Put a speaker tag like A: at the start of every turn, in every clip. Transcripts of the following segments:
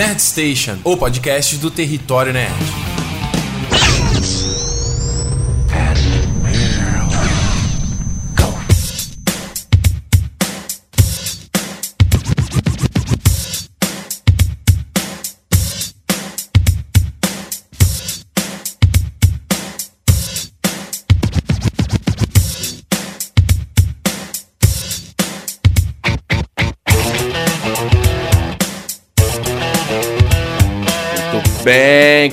A: Nerd Station, o podcast do Território Nerd.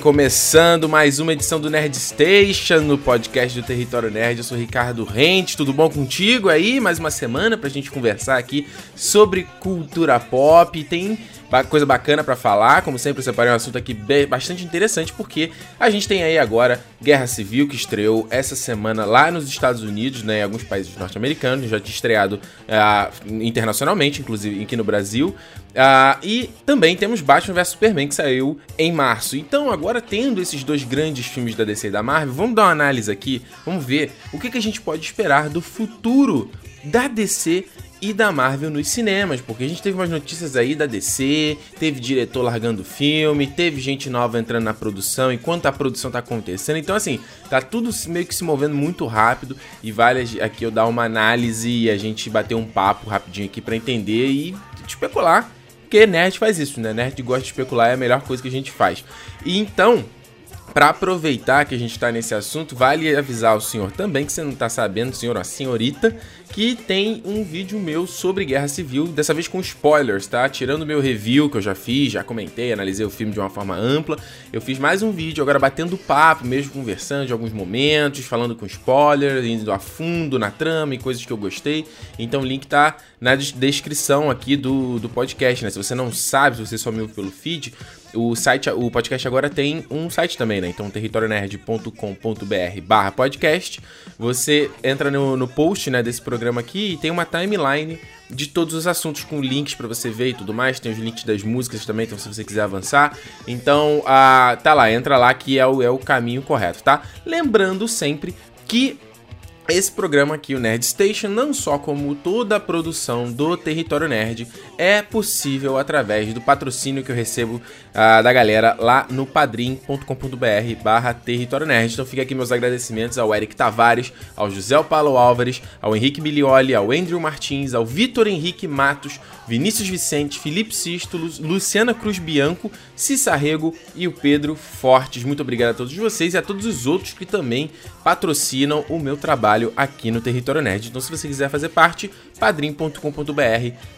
A: Começando mais uma edição do Nerd Station, no podcast do Território Nerd. Eu sou Ricardo Rente, tudo bom contigo aí? Mais uma semana pra gente conversar aqui sobre cultura pop. Tem coisa bacana para falar. Como sempre, separei um assunto aqui bastante interessante, porque a gente tem aí agora Guerra Civil, que estreou essa semana lá nos Estados Unidos, né, em alguns países norte-americanos, já tinha estreado uh, internacionalmente, inclusive aqui no Brasil. Uh, e também temos Batman vs Superman, que saiu em março. Então, agora tendo esses dois grandes filmes da DC e da Marvel, vamos dar uma análise aqui, vamos ver o que, que a gente pode esperar do futuro da DC e da Marvel nos cinemas, porque a gente teve umas notícias aí da DC, teve diretor largando filme, teve gente nova entrando na produção enquanto a produção tá acontecendo. Então, assim, tá tudo meio que se movendo muito rápido e vale aqui eu dar uma análise e a gente bater um papo rapidinho aqui para entender e especular. Porque nerd faz isso, né? Nerd gosta de especular, é a melhor coisa que a gente faz. E então, para aproveitar que a gente está nesse assunto, vale avisar o senhor também que você não está sabendo, senhor a senhorita, que tem um vídeo meu sobre Guerra Civil, dessa vez com spoilers, tá? Tirando meu review que eu já fiz, já comentei, analisei o filme de uma forma ampla. Eu fiz mais um vídeo agora batendo papo, mesmo conversando de alguns momentos, falando com spoilers, indo a fundo na trama e coisas que eu gostei. Então o link tá na descrição aqui do, do podcast, né? Se você não sabe, se você só me ouve pelo feed, o site, o podcast agora tem um site também, né? Então, territorionerd.com.br barra podcast. Você entra no, no post né, desse programa aqui e tem uma timeline de todos os assuntos com links para você ver e tudo mais. Tem os links das músicas também, então se você quiser avançar. Então, ah, tá lá, entra lá que é o, é o caminho correto, tá? Lembrando sempre que esse programa aqui, o Nerd Station, não só como toda a produção do Território Nerd, é possível através do patrocínio que eu recebo uh, da galera lá no padrim.com.br barra Território Nerd. Então fica aqui meus agradecimentos ao Eric Tavares, ao José Paulo Álvares, ao Henrique Milioli, ao Andrew Martins, ao Vitor Henrique Matos, Vinícius Vicente, Felipe Sístolos, Luciana Cruz Bianco, Cissarrego e o Pedro Fortes. Muito obrigado a todos vocês e a todos os outros que também patrocinam o meu trabalho aqui no Território Nerd. Então, se você quiser fazer parte, padrim.com.br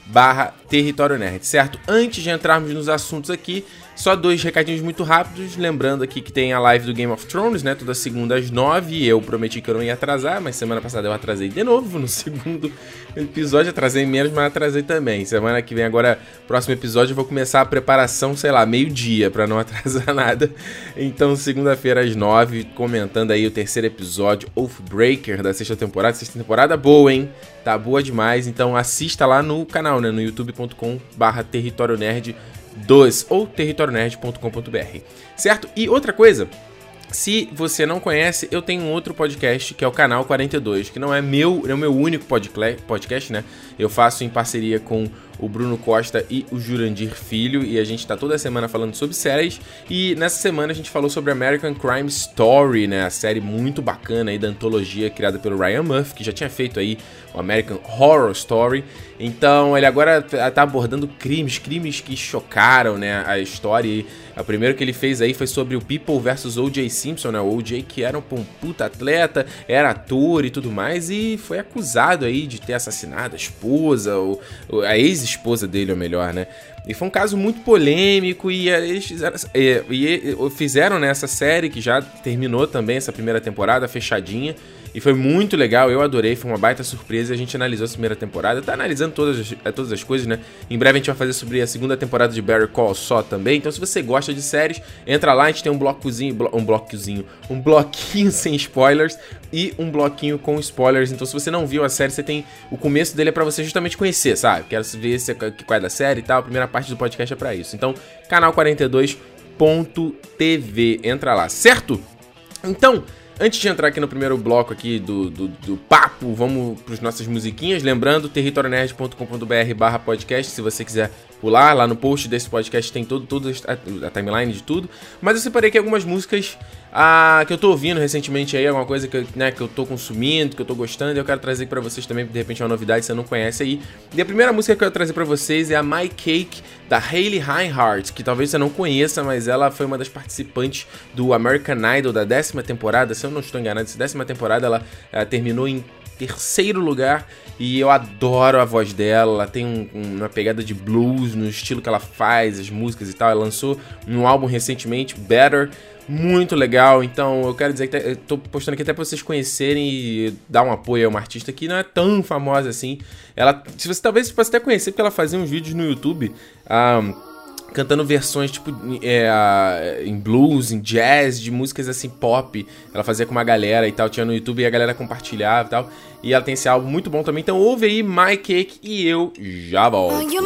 A: barra Território Nerd, certo? Antes de entrarmos nos assuntos aqui, só dois recadinhos muito rápidos, lembrando aqui que tem a live do Game of Thrones, né, toda segunda às nove, eu prometi que eu não ia atrasar, mas semana passada eu atrasei de novo no segundo episódio, atrasei menos, mas atrasei também. Semana que vem agora, próximo episódio, eu vou começar a preparação, sei lá, meio-dia, para não atrasar nada. Então, segunda-feira às nove, comentando aí o terceiro episódio, Oathbreaker, da sexta temporada, sexta temporada boa, hein? Tá boa demais, então assista lá no canal, né, no youtube.com barra território nerd 2 ou territorionerd.com.br, certo? E outra coisa, se você não conhece, eu tenho um outro podcast que é o Canal 42, que não é meu, é o meu único podcast, né? Eu faço em parceria com o Bruno Costa e o Jurandir Filho, e a gente tá toda semana falando sobre séries. E nessa semana a gente falou sobre American Crime Story, né? A série muito bacana aí da antologia criada pelo Ryan Murphy, que já tinha feito aí o American Horror Story. Então ele agora tá abordando crimes, crimes que chocaram, né, a história. O primeiro que ele fez aí foi sobre o People versus O.J. Simpson, né? O O.J. que era um puta atleta, era ator e tudo mais, e foi acusado aí de ter assassinado a esposa, ou, a ex-esposa dele, ou melhor, né? E foi um caso muito polêmico e eles fizeram, e, e fizeram nessa né, série que já terminou também essa primeira temporada fechadinha. E foi muito legal, eu adorei, foi uma baita surpresa. A gente analisou essa primeira temporada, tá analisando todas as, é, todas as coisas, né? Em breve a gente vai fazer sobre a segunda temporada de Barry Call só também. Então, se você gosta de séries, entra lá, a gente tem um blocozinho, um bloquinho, um bloquinho sem spoilers e um bloquinho com spoilers. Então, se você não viu a série, você tem o começo dele é para você justamente conhecer, sabe? Quero ver se é, qual é da série e tal. A primeira parte do podcast é para isso. Então, canal 42.tv, entra lá, certo? Então,
B: Antes de entrar aqui no primeiro bloco aqui do, do, do papo, vamos para as nossas musiquinhas. Lembrando, territorionerd.com.br barra podcast, se você quiser pular. Lá no post desse podcast tem todo, todo a, a timeline de tudo. Mas eu separei aqui algumas músicas ah, que eu tô ouvindo recentemente aí, alguma coisa que, né, que eu tô consumindo, que eu tô gostando, e eu quero trazer para vocês também, de repente, uma novidade que você não conhece aí. E a primeira música que eu quero trazer para vocês é a My Cake, da Hayley Reinhardt, que talvez você não conheça, mas ela foi uma das participantes do American Idol da décima temporada, se eu não estou enganado, essa décima temporada ela, ela terminou em terceiro lugar e eu adoro a voz dela. Ela tem um, uma pegada de blues no estilo que ela faz, as músicas e tal. Ela lançou um álbum recentemente, Better, muito legal. Então eu quero dizer que eu tô postando aqui até pra vocês conhecerem e dar um apoio a uma artista que não é tão famosa assim. Ela, se você talvez possa até conhecer, porque ela fazia uns vídeos no YouTube. Um, cantando versões tipo é, em blues, em jazz, de músicas assim pop. Ela fazia com uma galera e tal, tinha no YouTube e a galera compartilhava e tal. E ela tem esse álbum muito bom também. Então ouve aí My Cake e eu já volto. You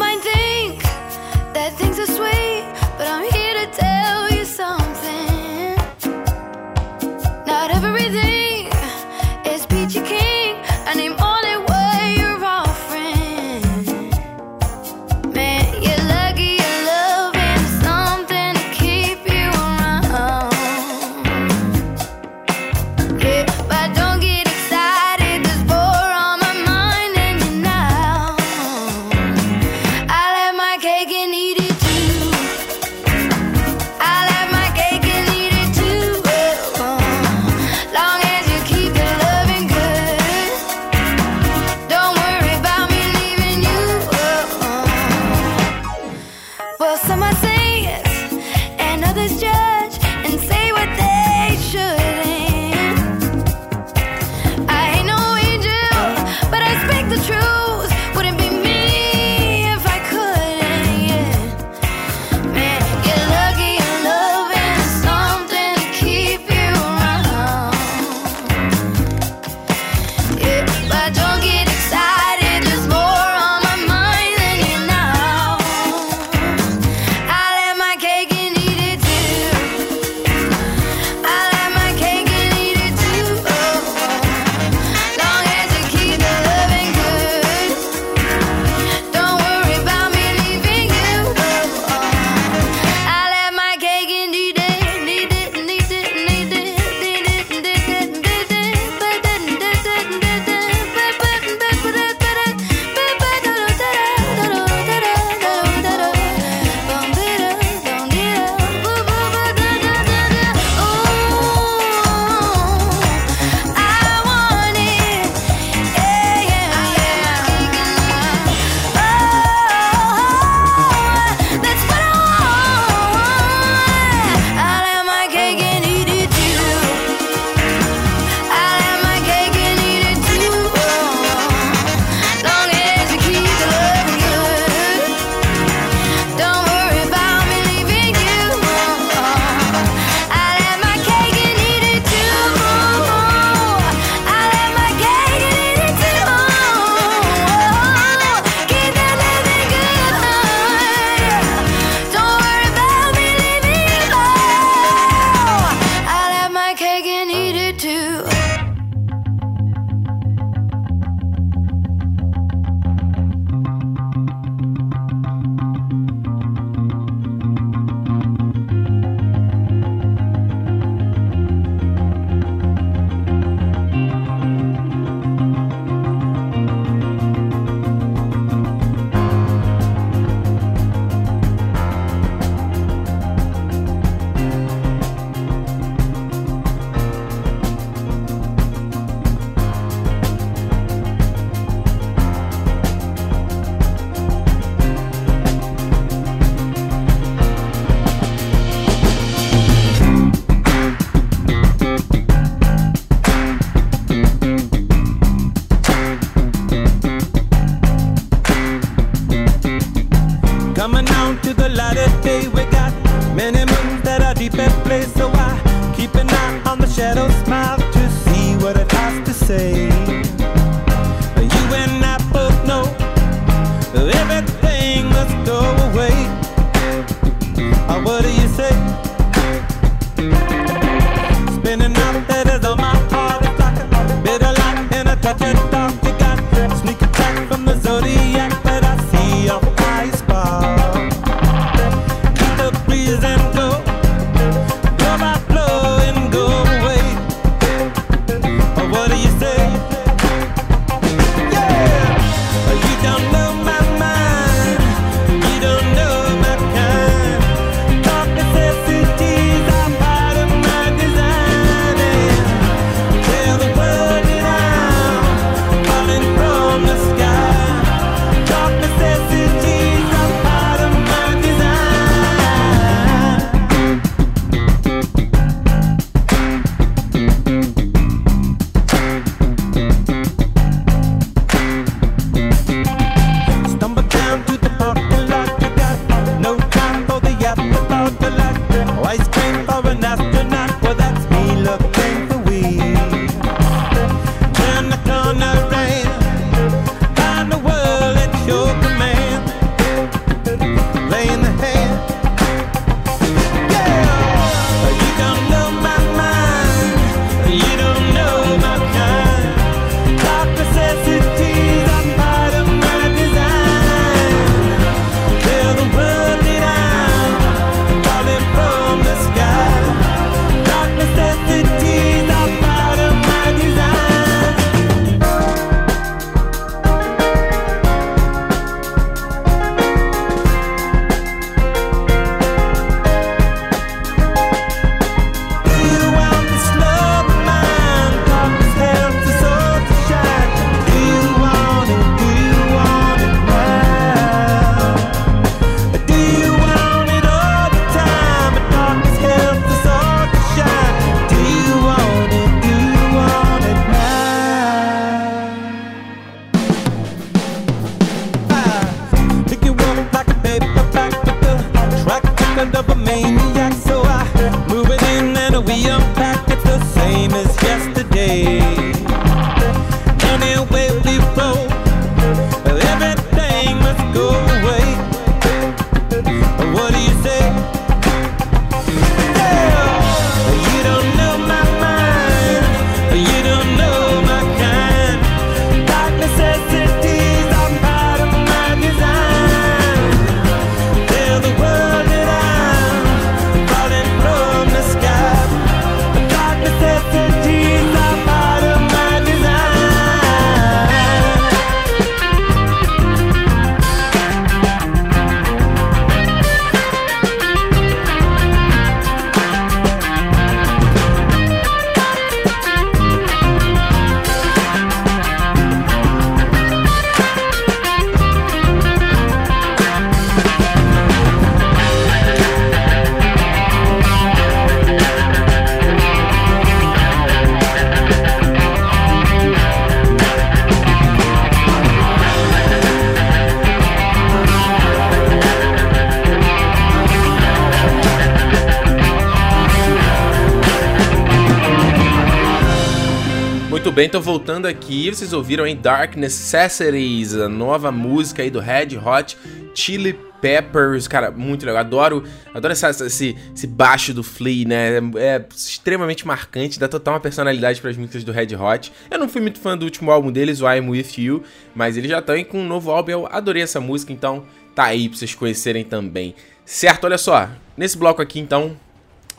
A: bem, tô voltando aqui. Vocês ouviram em Dark Necessities, a nova música aí do Red Hot Chili Peppers, cara, muito legal. Adoro, adoro essa, esse, esse baixo do Flea, né? É, é extremamente marcante, dá total uma personalidade para as músicas do Red Hot. Eu não fui muito fã do último álbum deles, o I'm With You, mas eles já estão com um novo álbum. Eu adorei essa música, então tá aí pra vocês conhecerem também. Certo, olha só. Nesse bloco aqui, então,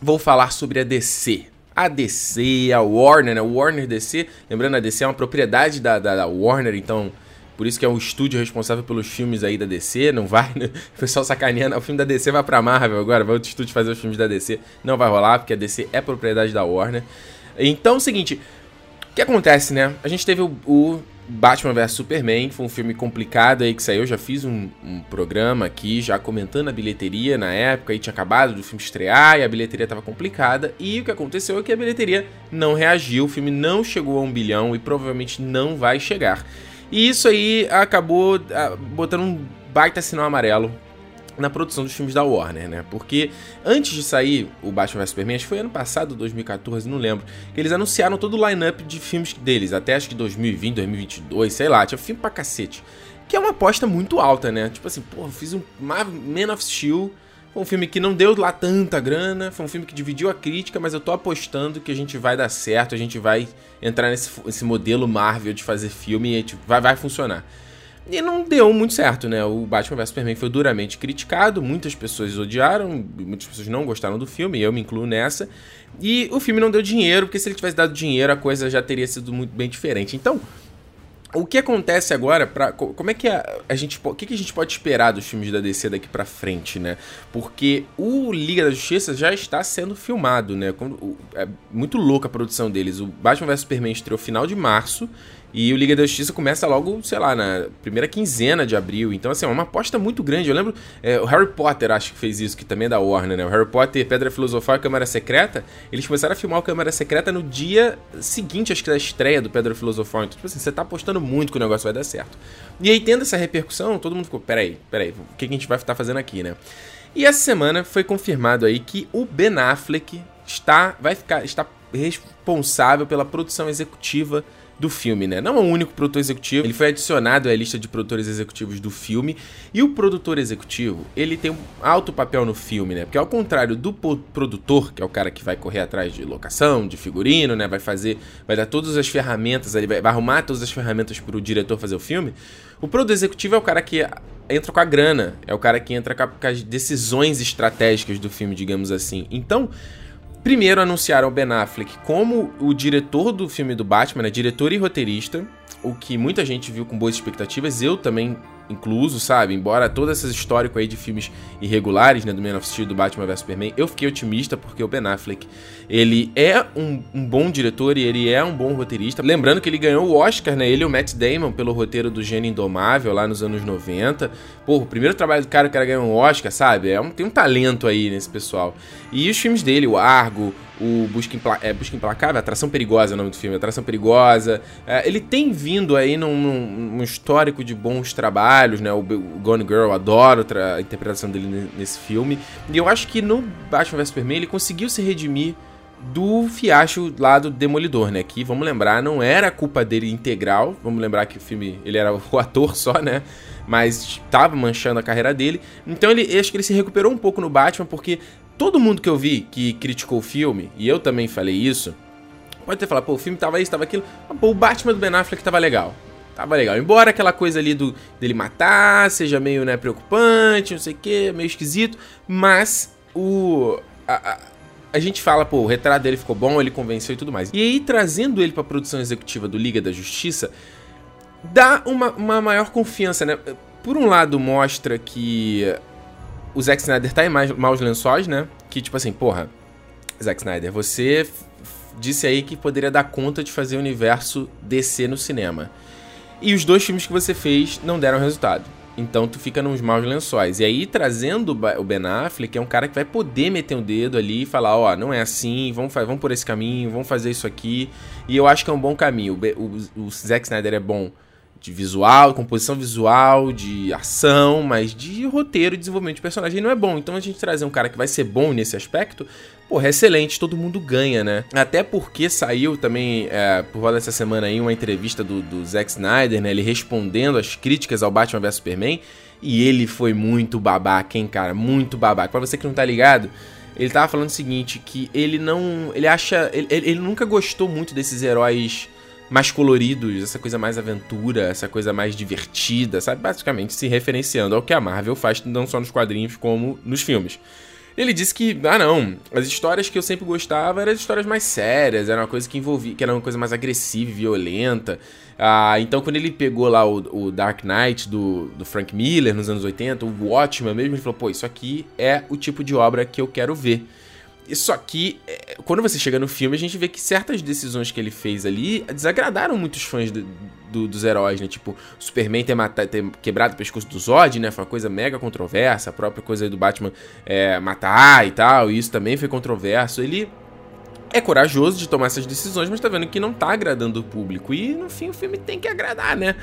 A: vou falar sobre a DC a DC, a Warner, né? Warner DC. Lembrando, a DC é uma propriedade da, da, da, Warner, então por isso que é o estúdio responsável pelos filmes aí da DC. Não vai, né? o pessoal sacaneando, o filme da DC vai pra Marvel agora, vai outro estúdio fazer os filmes da DC. Não vai rolar, porque a DC é propriedade da Warner. Então é o seguinte, o que acontece, né? A gente teve o, o Batman vs Superman foi um filme complicado aí que saiu. Já fiz um, um, programa aqui, já comentando a bilheteria na época. Aí tinha acabado do filme estrear e a bilheteria estava complicada. E o que aconteceu é que a bilheteria não reagiu, o filme não chegou a um bilhão e provavelmente não vai chegar. E isso aí acabou ah, botando um baita sinal amarelo na produção dos filmes da Warner, né? Porque antes de sair o Batman vs Superman, acho que foi ano passado, 2014, não lembro, que eles anunciaram todo o line-up de filmes deles, até acho que 2020, 2022, sei lá, tinha filme pra cacete. Que é uma aposta muito alta, né? Tipo assim, pô, fiz um Man of Steel, foi um filme que não deu lá tanta grana, foi um filme que dividiu a crítica, mas eu tô apostando que a gente vai dar certo, a gente vai entrar nesse, modelo Marvel de fazer filme e a gente vai, vai funcionar. E não deu muito certo, né? O Batman vs Superman foi duramente criticado, muitas pessoas odiaram, muitas pessoas não gostaram do filme, eu me incluo nessa. E o filme não deu dinheiro, porque se ele tivesse dado dinheiro, a coisa já teria sido muito bem diferente. Então, o que acontece agora para como é que a, a gente o que, que a gente pode esperar dos filmes da DC daqui para frente, né? Porque o Liga da Justiça já está sendo filmado, né? É muito louca a produção deles. O Batman vs Superman estreou final de março e o Liga da Justiça começa logo, sei lá, na primeira quinzena de abril. Então, assim, é uma aposta muito grande. Eu lembro, é, o Harry Potter acho que fez isso, que também é da Warner, né? O Harry Potter, Pedra Filosofal e Câmara Secreta, eles começaram a filmar o Câmara Secreta no dia seguinte, acho que da estreia do Pedra Filosofal. Então, tipo assim, você tá apostando muito que o negócio vai dar certo. E aí, tendo essa repercussão, todo mundo ficou, peraí, peraí, o que a gente vai estar fazendo aqui, né? E essa semana foi confirmado aí que o Ben Affleck está, vai ficar, está responsável pela produção executiva do filme, né? Não é o único produtor executivo, ele foi adicionado à lista de produtores executivos do filme. E o produtor executivo, ele tem um alto papel no filme, né? Porque ao contrário do produtor, que é o cara que vai correr atrás de locação, de figurino, né? Vai fazer, vai dar todas as ferramentas, ele vai, vai arrumar todas as ferramentas para o diretor fazer o filme. O produtor executivo é o cara que entra com a grana, é o cara que entra com as decisões estratégicas do filme, digamos assim. Então, Primeiro anunciaram o Ben Affleck como o diretor do filme do Batman, né? diretor e roteirista, o que muita gente viu com boas expectativas, eu também incluso, sabe? Embora todas essas histórico aí de filmes irregulares, né, do Man of Steel, do Batman vs Superman, eu fiquei otimista porque o Ben Affleck, ele é um, um, bom diretor e ele é um bom roteirista. Lembrando que ele ganhou o Oscar, né, ele e o Matt Damon pelo roteiro do Gênio Indomável lá nos anos 90. Pô, o primeiro trabalho do cara, o cara ganhou um Oscar, sabe? É um, tem um talento aí nesse pessoal. E os filmes dele, o Argo, o Busca, Impla é, Busca Implacável, Atração Perigosa é o nome do filme, Atração Perigosa. É, ele tem vindo aí num, num, histórico de bons trabalhos, né? O, o Gone Girl, adoro a interpretação dele nesse filme. E eu acho que no Batman vs Superman ele conseguiu se redimir do fiasco lá do Demolidor, né? Que, vamos lembrar, não era culpa dele integral. Vamos lembrar que o filme, ele era o ator só, né? Mas estava manchando a carreira dele. Então ele, acho que ele se recuperou um pouco no Batman, porque todo mundo que eu vi que criticou o filme, e eu também falei isso, pode ter falado, pô, o filme tava isso, tava aquilo. Mas, pô, o Batman do Ben Affleck tava legal. Tava legal. Embora aquela coisa ali do dele matar seja meio, né, preocupante, não sei o que, meio esquisito, mas o. A, a, a, gente fala, pô, o retrato dele ficou bom, ele convenceu e tudo mais. E aí, trazendo ele pra produção executiva do Liga da Justiça, dá uma, uma maior confiança, né? Por um lado, mostra que o Zack Snyder tá em maus lençóis, né? Que tipo assim, porra, Zack Snyder, você disse aí que poderia dar conta de fazer o universo DC no cinema. E os dois filmes que você fez não deram resultado. Então tu fica nos maus lençóis. E aí, trazendo o Ben Affleck, é um cara que vai poder meter o um dedo ali e falar, ó, oh, não é assim, vamos, vamos por esse caminho, vamos fazer isso aqui. E eu acho que é um bom caminho. O, o, o Zack Snyder é bom de visual, composição visual, de ação, mas de roteiro e desenvolvimento de personagem não é bom. Então a gente trazer um cara que vai ser bom nesse aspecto, porra, é excelente, todo mundo ganha, né? Até porque saiu também, é, por volta dessa semana aí, uma entrevista do, do Zack Snyder, né? Ele respondendo as críticas ao Batman vs Superman. E ele foi muito babaca, hein, cara? Muito babaca. Pra você que não tá ligado, ele tava falando o seguinte, que ele não... Ele acha... Ele, ele nunca gostou muito desses heróis mais coloridos, essa coisa mais aventura, essa coisa mais divertida, sabe? Basicamente se referenciando ao que a Marvel faz não só nos quadrinhos como nos filmes. Ele disse que, ah não, as histórias que eu sempre gostava eram as histórias mais sérias, era uma coisa que envolvia, que era uma coisa mais agressiva e violenta. Ah, então quando ele pegou lá o, o, Dark Knight do, do Frank Miller nos anos 80, o Watchmen mesmo, ele falou, pô, isso aqui é o tipo de obra que eu quero ver. Isso aqui, é, quando você chega no filme, a gente vê que certas decisões que ele fez ali desagradaram muitos fãs do, do, dos heróis, né? Tipo, Superman ter, matado, ter quebrado o pescoço do Zod, né? Foi uma coisa mega controversa. A própria coisa do Batman é, matar e tal, isso também foi controverso. Ele é corajoso de tomar essas decisões, mas tá vendo que não tá agradando o público. E no fim o filme tem que agradar, né?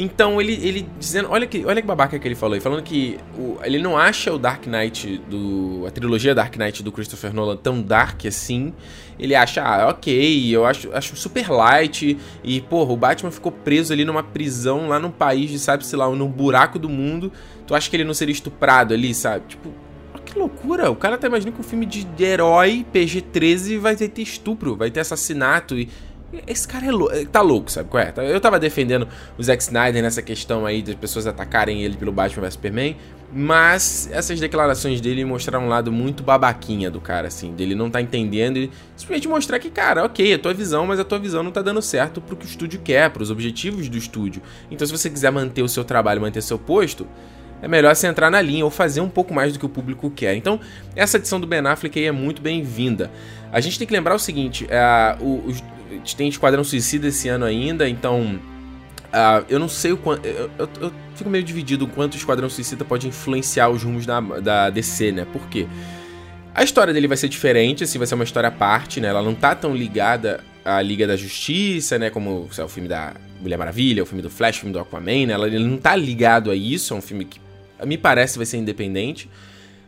A: Então ele, ele dizendo, olha que, olha que babaca que ele falou falando que o, ele não acha o Dark Knight do a trilogia Dark Knight do Christopher Nolan tão dark assim. Ele acha, ah, ok, eu acho, acho super light e porra, o Batman ficou preso ali numa prisão lá num país de sabe se lá, num buraco do mundo. Tu acha que ele não seria estuprado ali, sabe? Tipo, que loucura! O cara tá imaginando que um filme de herói PG-13 vai ter estupro, vai ter assassinato e esse cara é tá louco, sabe qual é? Eu tava defendendo o Zack Snyder nessa questão aí das pessoas atacarem ele pelo Batman vs Superman, mas essas declarações dele mostraram um lado muito babaquinha do cara, assim, dele não tá entendendo e simplesmente mostrar que, cara, ok, é tua visão, mas a tua visão não tá dando certo pro que o estúdio quer, pros objetivos do estúdio. Então se você quiser manter o seu trabalho, manter seu posto, é melhor você entrar na linha ou fazer um pouco mais do que o público quer. Então, essa edição do Ben Affleck aí é muito bem-vinda. A gente tem que lembrar o seguinte: é, os, tem Esquadrão Suicida esse ano ainda, então. Uh, eu não sei o quanto. Eu, eu, eu, fico meio dividido o quanto o Esquadrão Suicida pode influenciar os rumos da, da DC, né? Por quê? A história dele vai ser diferente, assim, vai ser uma história à parte, né? Ela não tá tão ligada à Liga da Justiça, né? Como é o filme da Mulher Maravilha, o filme do Flash, o filme do Aquaman, né? Ele não tá ligado a isso, é um filme que me parece vai ser independente.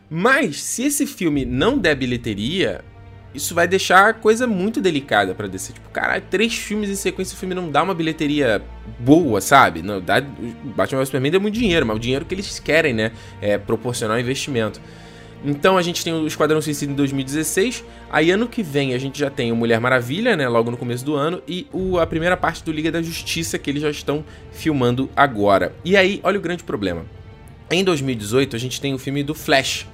A: Mas se esse filme não der bilheteria, isso vai deixar a coisa muito delicada para descer. Tipo, caralho, três filmes em sequência, o filme não dá uma bilheteria boa, sabe? Não, dá, Batman vs Superman dá muito dinheiro, mas o dinheiro que eles querem, né? É proporcionar ao investimento. Então a gente tem o Esquadrão Suicida em 2016. Aí ano que vem a gente já tem o Mulher Maravilha, né? Logo no começo do ano. E o, a primeira parte do Liga da Justiça que eles já estão filmando agora. E aí, olha o grande problema. Em 2018 a gente tem o filme do Flash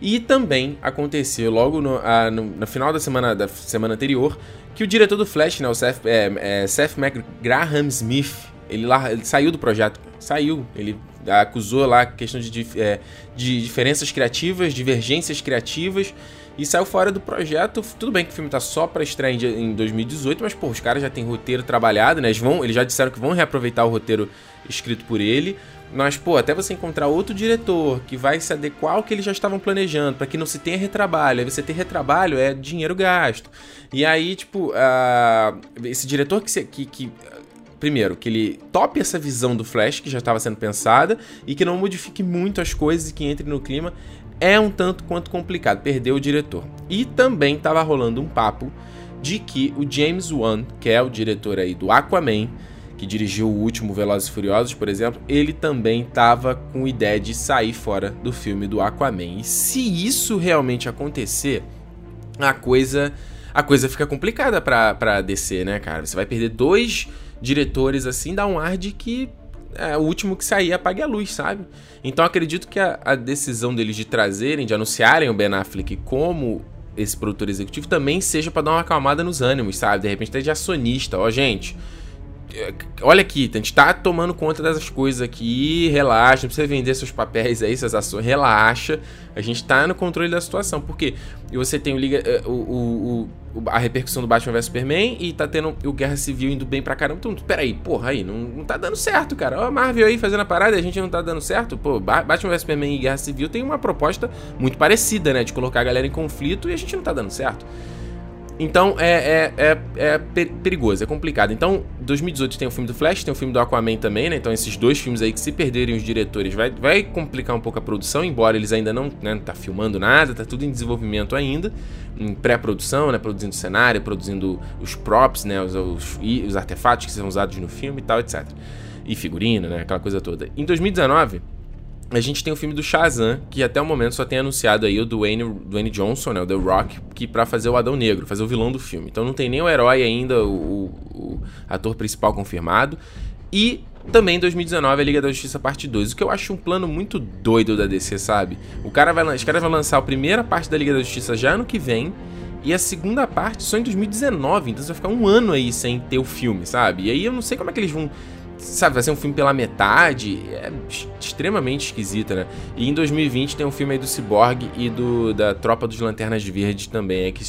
A: e também aconteceu logo no, a, no, no, final da semana, da semana anterior que o diretor do Flash, né, o Seth, é, é, Seth MacGraham Smith, ele, lá, ele saiu do projeto. Saiu. Ele acusou lá a questão de, é, de diferenças criativas, divergências criativas e saiu fora do projeto. Tudo bem que o filme tá só para estrear em 2018, mas pô, os caras já têm roteiro trabalhado, né? Eles, vão, eles já disseram que vão reaproveitar o roteiro escrito por ele. Mas, pô, até você encontrar outro diretor que vai se adequar ao que eles já estavam planejando, para que não se tenha retrabalho. Aí você ter retrabalho é dinheiro gasto. E aí, tipo, uh, esse diretor que, se, que, que primeiro, que ele tope essa visão do Flash que já estava sendo pensada e que não modifique muito as coisas e que entre no clima, é um tanto quanto complicado. Perdeu o diretor. E também estava rolando um papo de que o James Wan, que é o diretor aí do Aquaman, que dirigiu o último Velozes e Furiosos, por exemplo, ele também estava com ideia de sair fora do filme do Aquaman. E se isso realmente acontecer, a coisa a coisa fica complicada pra, pra DC, né, cara? Você vai perder dois diretores assim, dá um ar de que é, o último que sair apague a luz, sabe? Então acredito que a, a decisão deles de trazerem, de anunciarem o Ben Affleck como esse produtor executivo também seja para dar uma acalmada nos ânimos, sabe? De repente até de acionista, ó, gente olha aqui, a gente tá tomando conta dessas coisas aqui, relaxa, não precisa vender seus papéis aí, suas ações, relaxa, a gente tá no controle da situação, porque você tem o, Liga, eh, o, o, o a repercussão do Batman vs Superman e tá tendo o Guerra Civil indo bem pra caramba, então, peraí, porra, aí, não, não tá dando certo, cara, ó, a Marvel aí fazendo a parada e a gente não tá dando certo, pô, Batman vs Superman e Guerra Civil tem uma proposta muito parecida, né, de colocar a galera em conflito e a gente não tá dando certo. Então é, é, é, é perigoso, é complicado. Então, 2018 tem o filme do Flash, tem o filme do Aquaman também, né? Então, esses dois filmes aí que se perderem os diretores vai, vai complicar um pouco a produção, embora eles ainda não, né, tá filmando nada, tá tudo em desenvolvimento ainda, em pré-produção, né? Produzindo cenário, produzindo os props, né? Os, os, os artefatos que são usados no filme e tal, etc. E figurino, né? Aquela coisa toda. Em 2019 a gente tem o filme do Shazam, que até o momento só tem anunciado aí o Dwayne, Dwayne Johnson, né, o The Rock, que para fazer o Adão Negro, fazer o vilão do filme. Então não tem nem o herói ainda, o, o ator principal confirmado. E também em 2019 a Liga da Justiça Parte 2, o que eu acho um plano muito doido da DC, sabe? O cara vai, os caras vão lançar a primeira parte da Liga da Justiça já ano que vem, e a segunda parte só em 2019, então você vai ficar um ano aí sem ter o filme, sabe? E aí eu não sei como é que eles vão sabe, vai ser um filme pela metade. É extremamente esquisita, né? E em 2020 tem um filme aí do Cyborg e do da Tropa dos Lanternas Verdes também. É que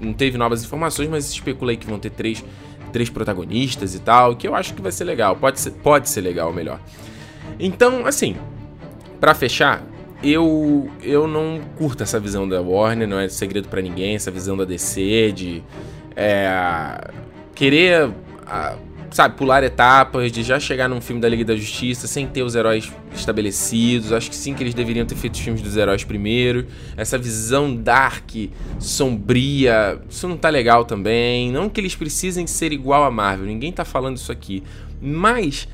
A: não teve novas informações, mas aí que vão ter três, três protagonistas e tal, que eu acho que vai ser legal. Pode ser, pode ser legal, melhor. Então, assim, para fechar, eu eu não curto essa visão da Warner, não é segredo para ninguém, essa visão da DC de é, querer a, sabe, pular etapas, de já chegar num filme da Liga da Justiça sem ter os heróis estabelecidos. Acho que sim que eles deveriam ter feito os filmes dos heróis primeiro. Essa visão dark, sombria, isso não tá legal também. Não que eles precisem ser igual a Marvel, ninguém tá falando isso aqui. Mas,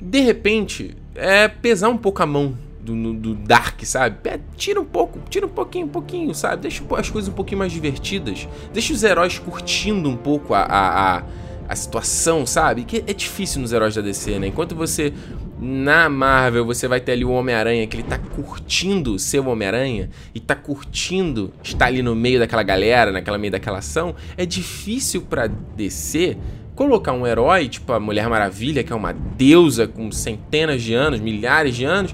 A: de repente, é pesar um pouco a mão do, do, Dark, sabe? É, tira um pouco, tira um pouquinho, um pouquinho, sabe? Deixa as coisas um pouquinho mais divertidas. Deixa os heróis curtindo um pouco a, a, a a situação, sabe? Que é difícil nos heróis da DC, né? Enquanto você na Marvel você vai ter ali o Homem-Aranha que ele tá curtindo ser o Homem-Aranha e tá curtindo estar ali no meio daquela galera, naquela meio daquela ação, é difícil para DC colocar um herói, tipo a Mulher Maravilha, que é uma deusa com centenas de anos, milhares de anos,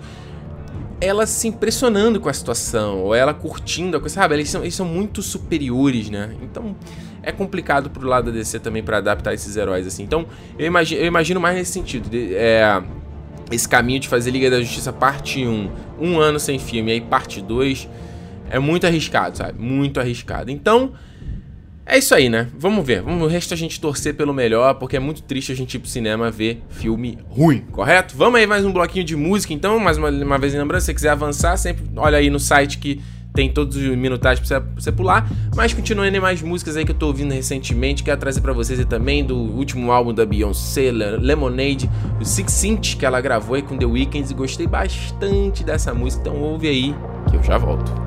A: ela se impressionando com a situação, ou ela curtindo a coisa, sabe? Eles são, eles são muito superiores, né? Então, é complicado pro lado da DC também para adaptar esses heróis assim. Então, eu imagino, eu imagino mais nesse sentido. De, é, esse caminho de fazer Liga da Justiça parte 1, um ano sem filme, aí parte 2, é muito arriscado, sabe? Muito arriscado. Então, é isso aí, né? Vamos ver. Vamos, o resto a gente torcer pelo melhor, porque é muito triste a gente ir pro cinema ver filme ruim, correto? Vamos aí mais um bloquinho de música, então, mais uma, uma vez lembrando, se você quiser avançar, sempre olha aí no site que tem todos os minutagens pra você, pular. Mas continuando mais músicas aí que eu tô ouvindo recentemente, quero trazer para vocês também do último álbum da Beyoncé, Lemonade, o Six Inch, que ela gravou aí com The Weeknd e gostei bastante dessa música. Então ouve aí que eu já volto.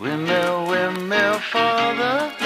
C: Windmill,
A: windmill for father.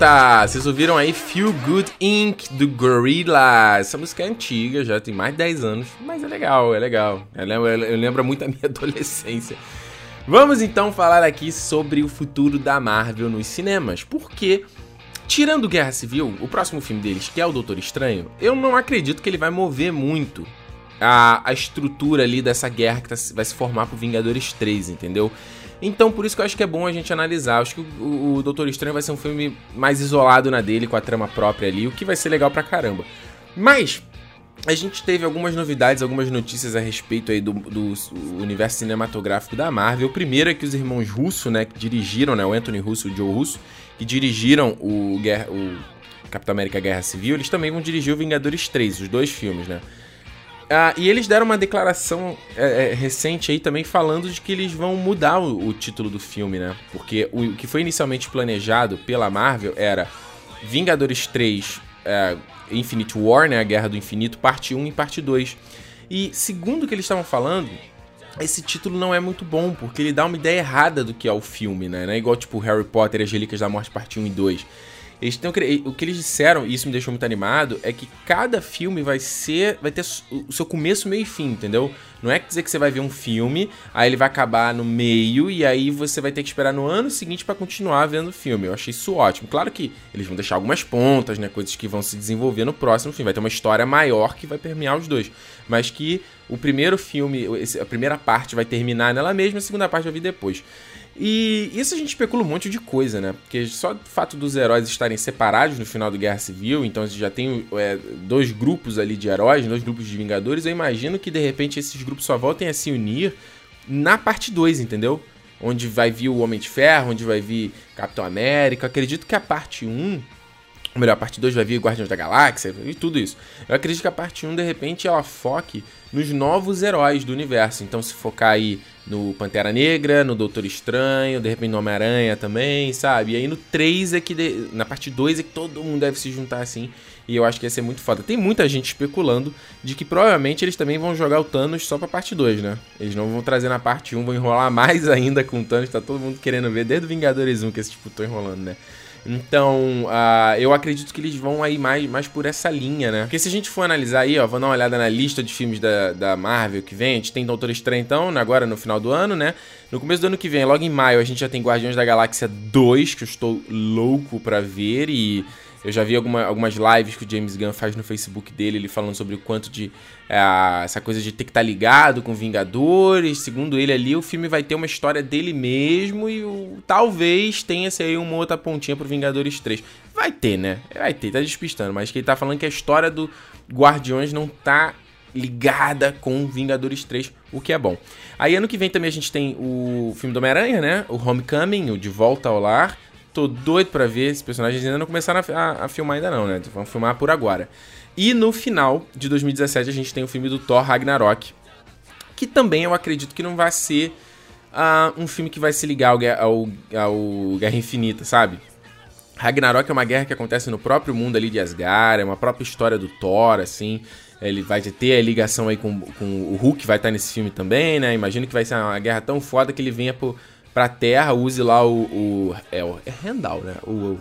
A: Volta! Vocês ouviram aí Feel Good Inc. do Gorilla. Essa música é antiga, já tem mais de 10 anos, mas é legal, é legal. Eu lembro muito a minha adolescência. Vamos então falar aqui sobre o futuro da Marvel nos cinemas, porque tirando Guerra Civil, o próximo filme deles, que é o Doutor Estranho, eu não acredito que ele vai mover muito a, a estrutura ali dessa guerra que tá, vai se formar pro Vingadores 3, entendeu? Então, por isso que eu acho que é bom a gente analisar. Acho que o, o Doutor Estranho vai ser um filme mais isolado na dele, com a trama própria ali, o que vai ser legal pra caramba. Mas, a gente teve algumas novidades, algumas notícias a respeito aí do, do universo cinematográfico da Marvel. O primeiro é que os irmãos Russo, né, que dirigiram, né, o Anthony Russo e o Joe Russo, que dirigiram o, o Capitão América Guerra Civil, eles também vão dirigir o Vingadores 3, os dois filmes, né? Ah, e eles deram uma declaração é, é, recente aí também falando de que eles vão mudar o, o título do filme, né? Porque o, o, que foi inicialmente planejado pela Marvel era Vingadores 3 é, Infinite War, né? A Guerra do Infinito, parte 1 e parte 2. E segundo o que eles estavam falando, esse título não é muito bom, porque ele dá uma ideia errada do que é o filme, né? É igual tipo Harry Potter e as Relíquias da Morte, parte 1 e 2 eles têm, o que eles disseram, e isso me deixou muito animado, é que cada filme vai ser. vai ter o seu começo, meio e fim, entendeu? Não é dizer que você vai ver um filme, aí ele vai acabar no meio, e aí você vai ter que esperar no ano seguinte para continuar vendo o filme. Eu achei isso ótimo. Claro que eles vão deixar algumas pontas, né? Coisas que vão se desenvolver no próximo filme. Vai ter uma história maior que vai permear os dois. Mas que o primeiro filme, a primeira parte vai terminar nela mesma, a segunda parte vai vir depois. E isso a gente especula um monte de coisa, né? Porque só o fato dos heróis estarem separados no final do Guerra Civil, então já tem é, dois grupos ali de heróis, dois grupos de Vingadores, eu imagino que de repente esses grupos só voltem a se unir na parte 2, entendeu? Onde vai vir o Homem de Ferro, onde vai vir Capitão América. acredito que a parte 1 um, ou melhor, a parte 2 vai vir Guardiões da Galáxia e tudo isso. Eu acredito que a parte 1, de repente, ela foque nos novos heróis do universo. Então, se focar aí no Pantera Negra, no Doutor Estranho, de repente no Homem-Aranha também, sabe? E aí no 3 é que. De... Na parte 2 é que todo mundo deve se juntar assim. E eu acho que ia ser muito foda. Tem muita gente especulando de que provavelmente eles também vão jogar o Thanos só pra parte 2, né? Eles não vão trazer na parte 1, vão enrolar mais ainda com o Thanos. Tá todo mundo querendo ver, desde o Vingadores 1 que esse tipo tô enrolando, né? Então, uh, eu acredito que eles vão aí mais, mais por essa linha, né? Porque se a gente for analisar aí, ó, vou dar uma olhada na lista de filmes da, da Marvel que vem, a gente tem Doutor Estranho então, agora no final do ano, né? No começo do ano que vem, logo em maio, a gente já tem Guardiões da Galáxia 2, que eu estou louco pra ver e eu já vi alguma, algumas lives que o James Gunn faz no Facebook dele, ele falando sobre o quanto de. É, essa coisa de ter que estar tá ligado com Vingadores. Segundo ele ali, o filme vai ter uma história dele mesmo e o, talvez tenha-se aí uma outra pontinha pro Vingadores 3. Vai ter, né? Vai ter, tá despistando. Mas que ele tá falando que a história do Guardiões não tá ligada com Vingadores 3, o que é bom. Aí ano que vem também a gente tem o filme do Homem-Aranha, né? O Homecoming, o De Volta ao Lar. Tô doido pra ver. Esses personagens ainda não começaram a, a, a filmar ainda não, né? Vão filmar por agora. E no final de 2017 a gente tem o filme do Thor Ragnarok. Que também eu acredito que não vai ser uh, um filme que vai se ligar ao, ao, ao Guerra Infinita, sabe? Ragnarok é uma guerra que acontece no próprio mundo ali de Asgard, é uma própria história do Thor, assim. Ele vai ter a ligação aí com, com o Hulk, vai estar nesse filme também, né? Imagino que vai ser uma guerra tão foda que ele venha pro, pra terra, use lá o. o é, o, é Rendal, né? O,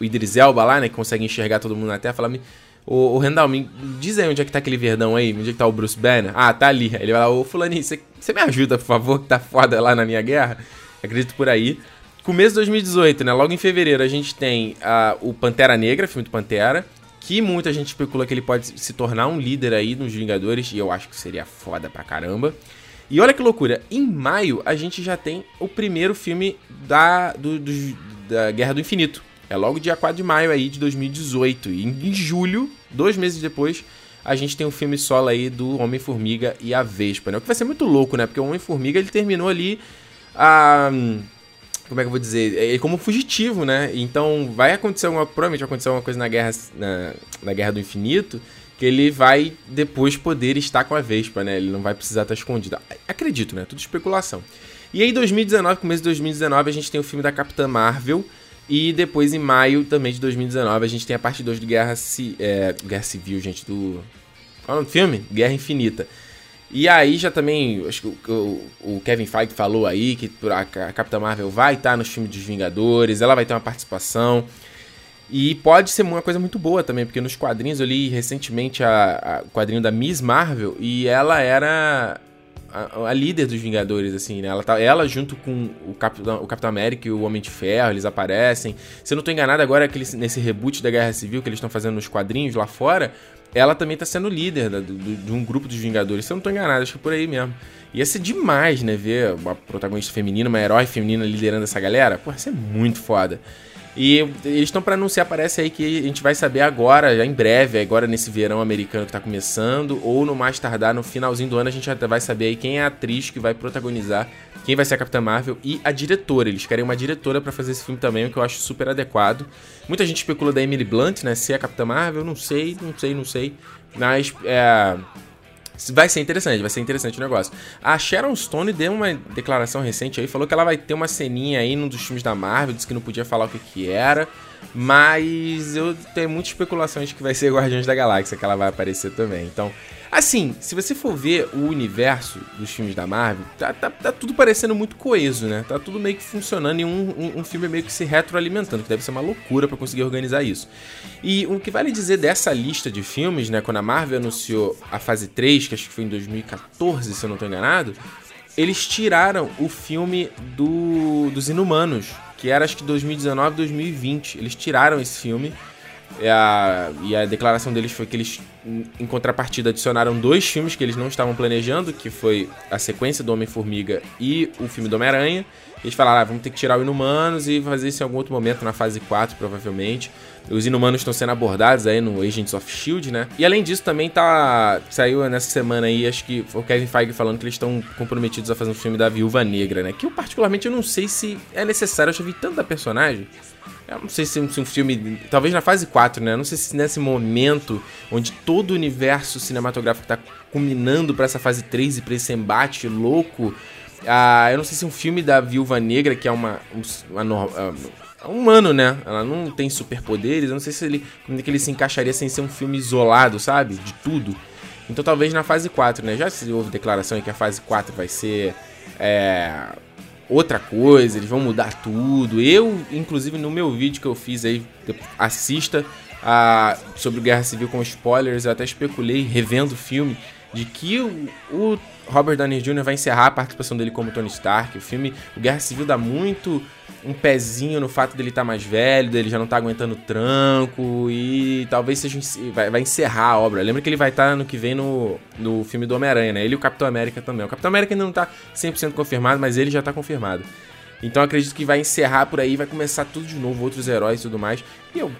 A: o Idris Elba lá, né? Que consegue enxergar todo mundo na terra. Fala, me, o, Rendal, me diz aí onde é que tá aquele verdão aí, onde é que tá o Bruce Banner. Ah, tá ali. Ele vai lá, ô Fulaninho, você me ajuda, por favor, que tá foda lá na minha guerra? Acredito por aí. Começo de 2018, né? Logo em fevereiro, a gente tem uh, o Pantera Negra, filme do Pantera. Que muita gente especula que ele pode se tornar um líder aí nos Vingadores. E eu acho que seria foda pra caramba. E olha que loucura, em maio a gente já tem o primeiro filme da, do, do, da Guerra do Infinito. É logo dia 4 de maio aí de 2018. E em julho, dois meses depois, a gente tem o um filme solo aí do Homem-Formiga e a Vespa, né? O que vai ser muito louco, né? Porque o Homem-Formiga ele terminou ali a. Como é que eu vou dizer? Ele como fugitivo, né? Então vai acontecer alguma. Provavelmente vai acontecer alguma coisa na Guerra, na, na Guerra do Infinito que ele vai depois poder estar com a Vespa, né? Ele não vai precisar estar escondido. Acredito, né? Tudo especulação. E aí, 2019, começo de 2019, a gente tem o filme da Capitã Marvel. E depois, em maio também de 2019, a gente tem a parte 2 do Guerra, Ci... é... Guerra Civil, gente, do. Qual é o nome do filme? Guerra Infinita. E aí já também, acho que o, o Kevin Feige falou aí que a, a Capitã Marvel vai estar no filme dos Vingadores, ela vai ter uma participação. E pode ser uma coisa muito boa também, porque nos quadrinhos eu li recentemente a, quadrinho da Miss Marvel e ela era a, a, líder dos Vingadores, assim, né? Ela, tá, ela junto com o Capitão, o Capitão América e o Homem de Ferro, eles aparecem. Se eu não tô enganado, agora aquele, nesse reboot da Guerra Civil que eles estão fazendo nos quadrinhos lá fora, ela também tá sendo líder da, do, de um grupo dos Vingadores. Se eu não tô enganado, acho que é por aí mesmo. Ia ser demais, né? Ver uma protagonista feminina, uma herói feminina liderando essa galera. Pô, ia ser muito foda. E eles estão para anunciar, parece aí que a gente vai saber agora, já em breve, agora nesse verão americano que tá começando, ou no mais tardar, no finalzinho do ano, a gente até vai saber aí quem é a atriz que vai protagonizar, quem vai ser a Capitã Marvel e a diretora. Eles querem uma diretora para fazer esse filme também, o que eu acho super adequado. Muita gente especula da Emily Blunt, né? Se é a Capitã Marvel, não sei, não sei, não sei. Mas é Vai ser interessante, vai ser interessante o negócio. A Sharon Stone deu uma declaração recente aí, falou que ela vai ter uma ceninha aí num dos filmes da Marvel, disse que não podia falar o que que era, mas eu tenho muitas especulações de que vai ser Guardiões da Galáxia que ela vai aparecer também. Então, Assim, se você for ver o universo dos filmes da Marvel, tá, tá, tá tudo parecendo muito coeso, né? Tá tudo meio que funcionando e um, um, um filme meio que se retroalimentando, que deve ser uma loucura para conseguir organizar isso. E o que vale dizer dessa lista de filmes, né? Quando a Marvel anunciou a fase 3, que acho que foi em 2014, se eu não tô enganado, eles tiraram o filme do, dos Inumanos, que era acho que 2019, 2020. Eles tiraram esse filme a, e a declaração deles foi que eles, em contrapartida, adicionaram dois filmes que eles não estavam planejando, que foi a sequência do Homem-Formiga e o filme do Homem-Aranha. Eles falaram, ah, vamos ter que tirar o Inumanos e fazer isso em algum outro momento, na fase 4, provavelmente. Os Inumanos estão sendo abordados aí no Agents of S.H.I.E.L.D., né? E além disso, também tá... Saiu nessa semana aí, acho que o Kevin Feige falando que eles estão comprometidos a fazer um filme da Viúva Negra, né? Que eu, particularmente, eu não sei se é necessário. Eu já vi tanto da personagem eu não sei se um, se um filme. Talvez na fase 4, né? Eu não sei se nesse momento onde todo o universo cinematográfico tá culminando para essa fase 3 e pra esse embate louco. Ah, eu não sei se um filme da Viúva Negra, que é uma. uma, uma é humano, né? Ela não tem superpoderes. Eu não sei se ele. Como é que ele se encaixaria sem ser um filme isolado, sabe? De tudo. Então talvez na fase 4, né? Já se houve declaração aí que a fase 4 vai ser. É, outra coisa, eles vão mudar tudo. Eu, inclusive, no meu vídeo que eu fiz aí, assista a, sobre Guerra Civil com spoilers, eu até especulei, revendo o filme, de que o, o Robert Downey Jr. vai encerrar a participação dele como Tony Stark. O filme, o Guerra Civil dá muito um pezinho no fato dele estar tá mais velho, dele já não tá aguentando tranco e talvez seja vai, vai encerrar a obra. Lembra que ele vai estar tá no que vem no, no filme do Homem-Aranha, né? Ele e o Capitão América também. O Capitão América ainda não tá 100% confirmado, mas ele já tá confirmado. Então acredito que vai encerrar por aí, vai começar tudo de novo, outros heróis e tudo mais. E eu,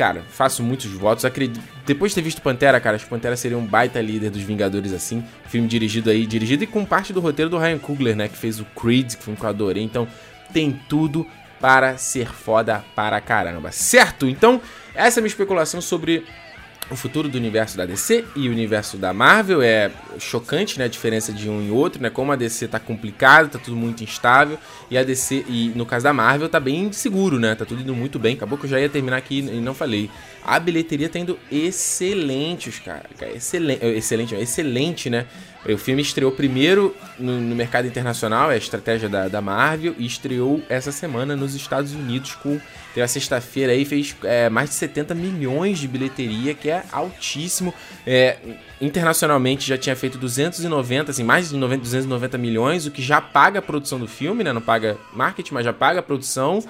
A: cara, faço muitos votos. Acredito, depois de ter visto Pantera, cara, acho que Pantera seria um baita líder dos Vingadores assim. Filme dirigido aí, dirigido e com parte do roteiro do Ryan Coogler, né, que fez o Creed, que foi um que eu adorei. Então, tem tudo para ser foda para caramba, certo? Então, essa é a minha especulação sobre o futuro do universo da DC e o universo da Marvel. É chocante, né, a diferença de um e outro, né? Como a DC tá complicado, tá tudo muito instável e a DC e no caso da Marvel tá bem seguro, né? Tá tudo indo muito bem. Acabou que eu já ia terminar aqui e não falei. A bilheteria tá indo excelente, cara. Excelente, excelente, excelente, né? O filme estreou primeiro no, no mercado internacional, é a estratégia da, da, Marvel, e estreou essa semana nos Estados Unidos com. Teve a sexta-feira aí, fez é, mais de 70 milhões de bilheteria, que é altíssimo. É, internacionalmente já tinha feito 290, assim, mais de 90, 290 milhões, o que já paga a produção do filme, né? Não paga marketing, mas já paga a produção.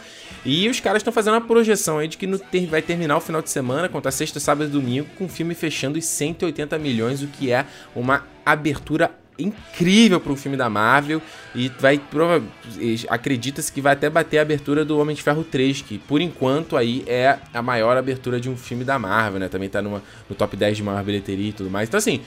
A: E os caras estão fazendo uma projeção aí de que no ter, vai terminar o final de semana, contra sexta, sábado e domingo, com o filme fechando os 180 milhões, o que é uma abertura incrível para um filme da Marvel e vai acredita-se que vai até bater a abertura do Homem de Ferro 3, que por enquanto aí é a maior abertura de um filme da Marvel, né? Também tá numa, no top 10 de maior bilheteria e tudo mais. Então assim,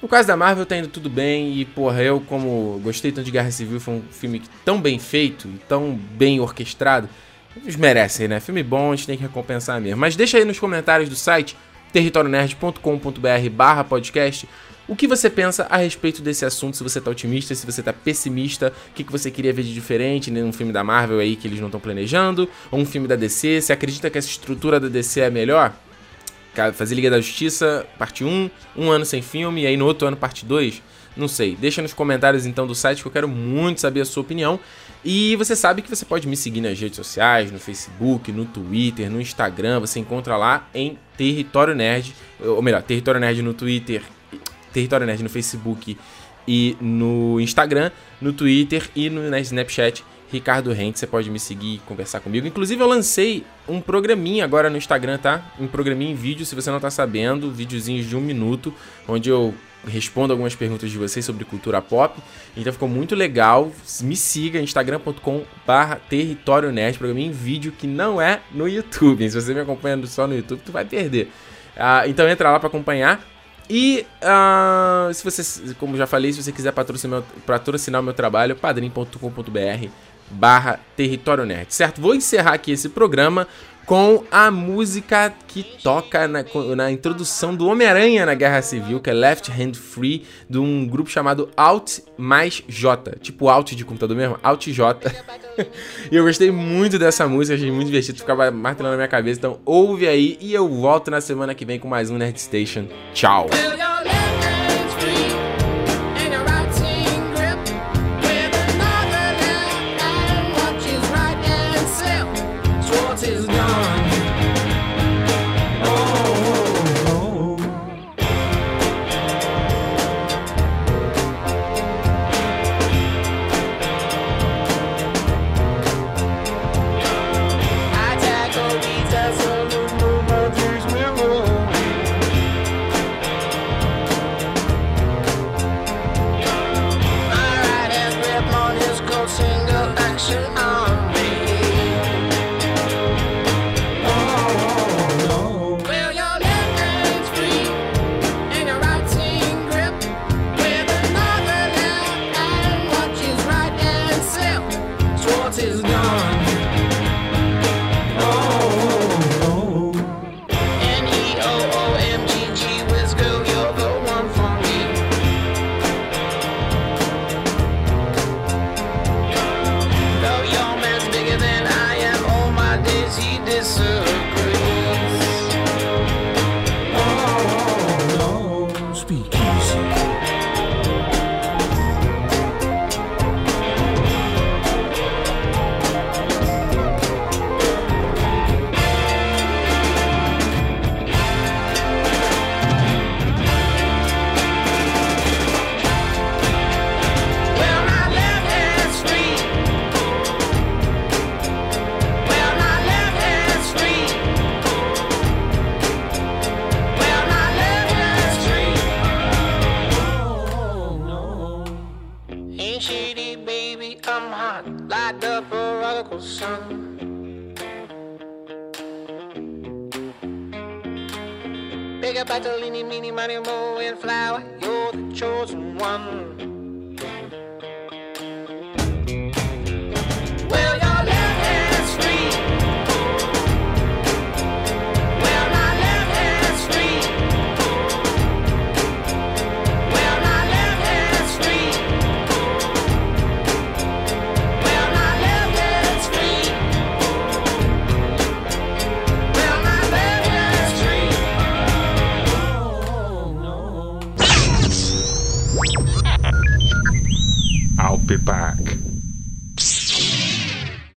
A: no caso da Marvel tá indo tudo bem e porra, eu como gostei tanto de Guerra Civil, foi um filme tão bem feito e tão bem orquestrado, eles merecem, né? Filme bom, a gente tem que recompensar mesmo. Mas deixa aí nos comentários do site territorionerd.com.br barra podcast o que você pensa a respeito desse assunto? Se você tá otimista, se você tá pessimista, o que, que você queria ver de diferente num filme da Marvel aí que eles não estão planejando, ou um filme da DC? Você acredita que essa estrutura da DC é melhor? fazer Liga da Justiça, parte 1, um ano sem filme, e aí no outro ano, parte 2? Não sei. Deixa nos comentários então do site que eu quero muito saber a sua opinião. E você sabe que você pode me seguir nas redes sociais, no Facebook, no Twitter, no Instagram. Você encontra lá em Território Nerd, ou melhor, Território Nerd no Twitter, Território Nerd no Facebook e no Instagram, no Twitter e no Snapchat. Ricardo Rente, você pode me seguir e conversar comigo. Inclusive, eu lancei um programinha agora no Instagram, tá? Um programinha em vídeo, se você não tá sabendo, videozinhos de um minuto, onde eu respondo algumas perguntas de vocês sobre cultura pop. Então ficou muito legal. Me siga instagram.com barra território nerd, programa em vídeo que não é no YouTube. Se você me acompanhando só no YouTube, tu vai perder. Uh, então entra lá para acompanhar. E uh, se você, como já falei, se você quiser patrocinar, patrocinar o meu trabalho, padrim.com.br barra território nerd, certo? Vou encerrar aqui esse programa com a música que toca na, na introdução do Homem-Aranha na Guerra Civil, que é Left Hand Free, de um grupo chamado Alt mais J, tipo Alt de computador mesmo, Alt J. e eu gostei muito dessa música, achei muito divertido, ficava martelando na minha cabeça, então ouve aí e eu volto na semana que vem com mais um Nerd Station. Tchau!
C: disagree.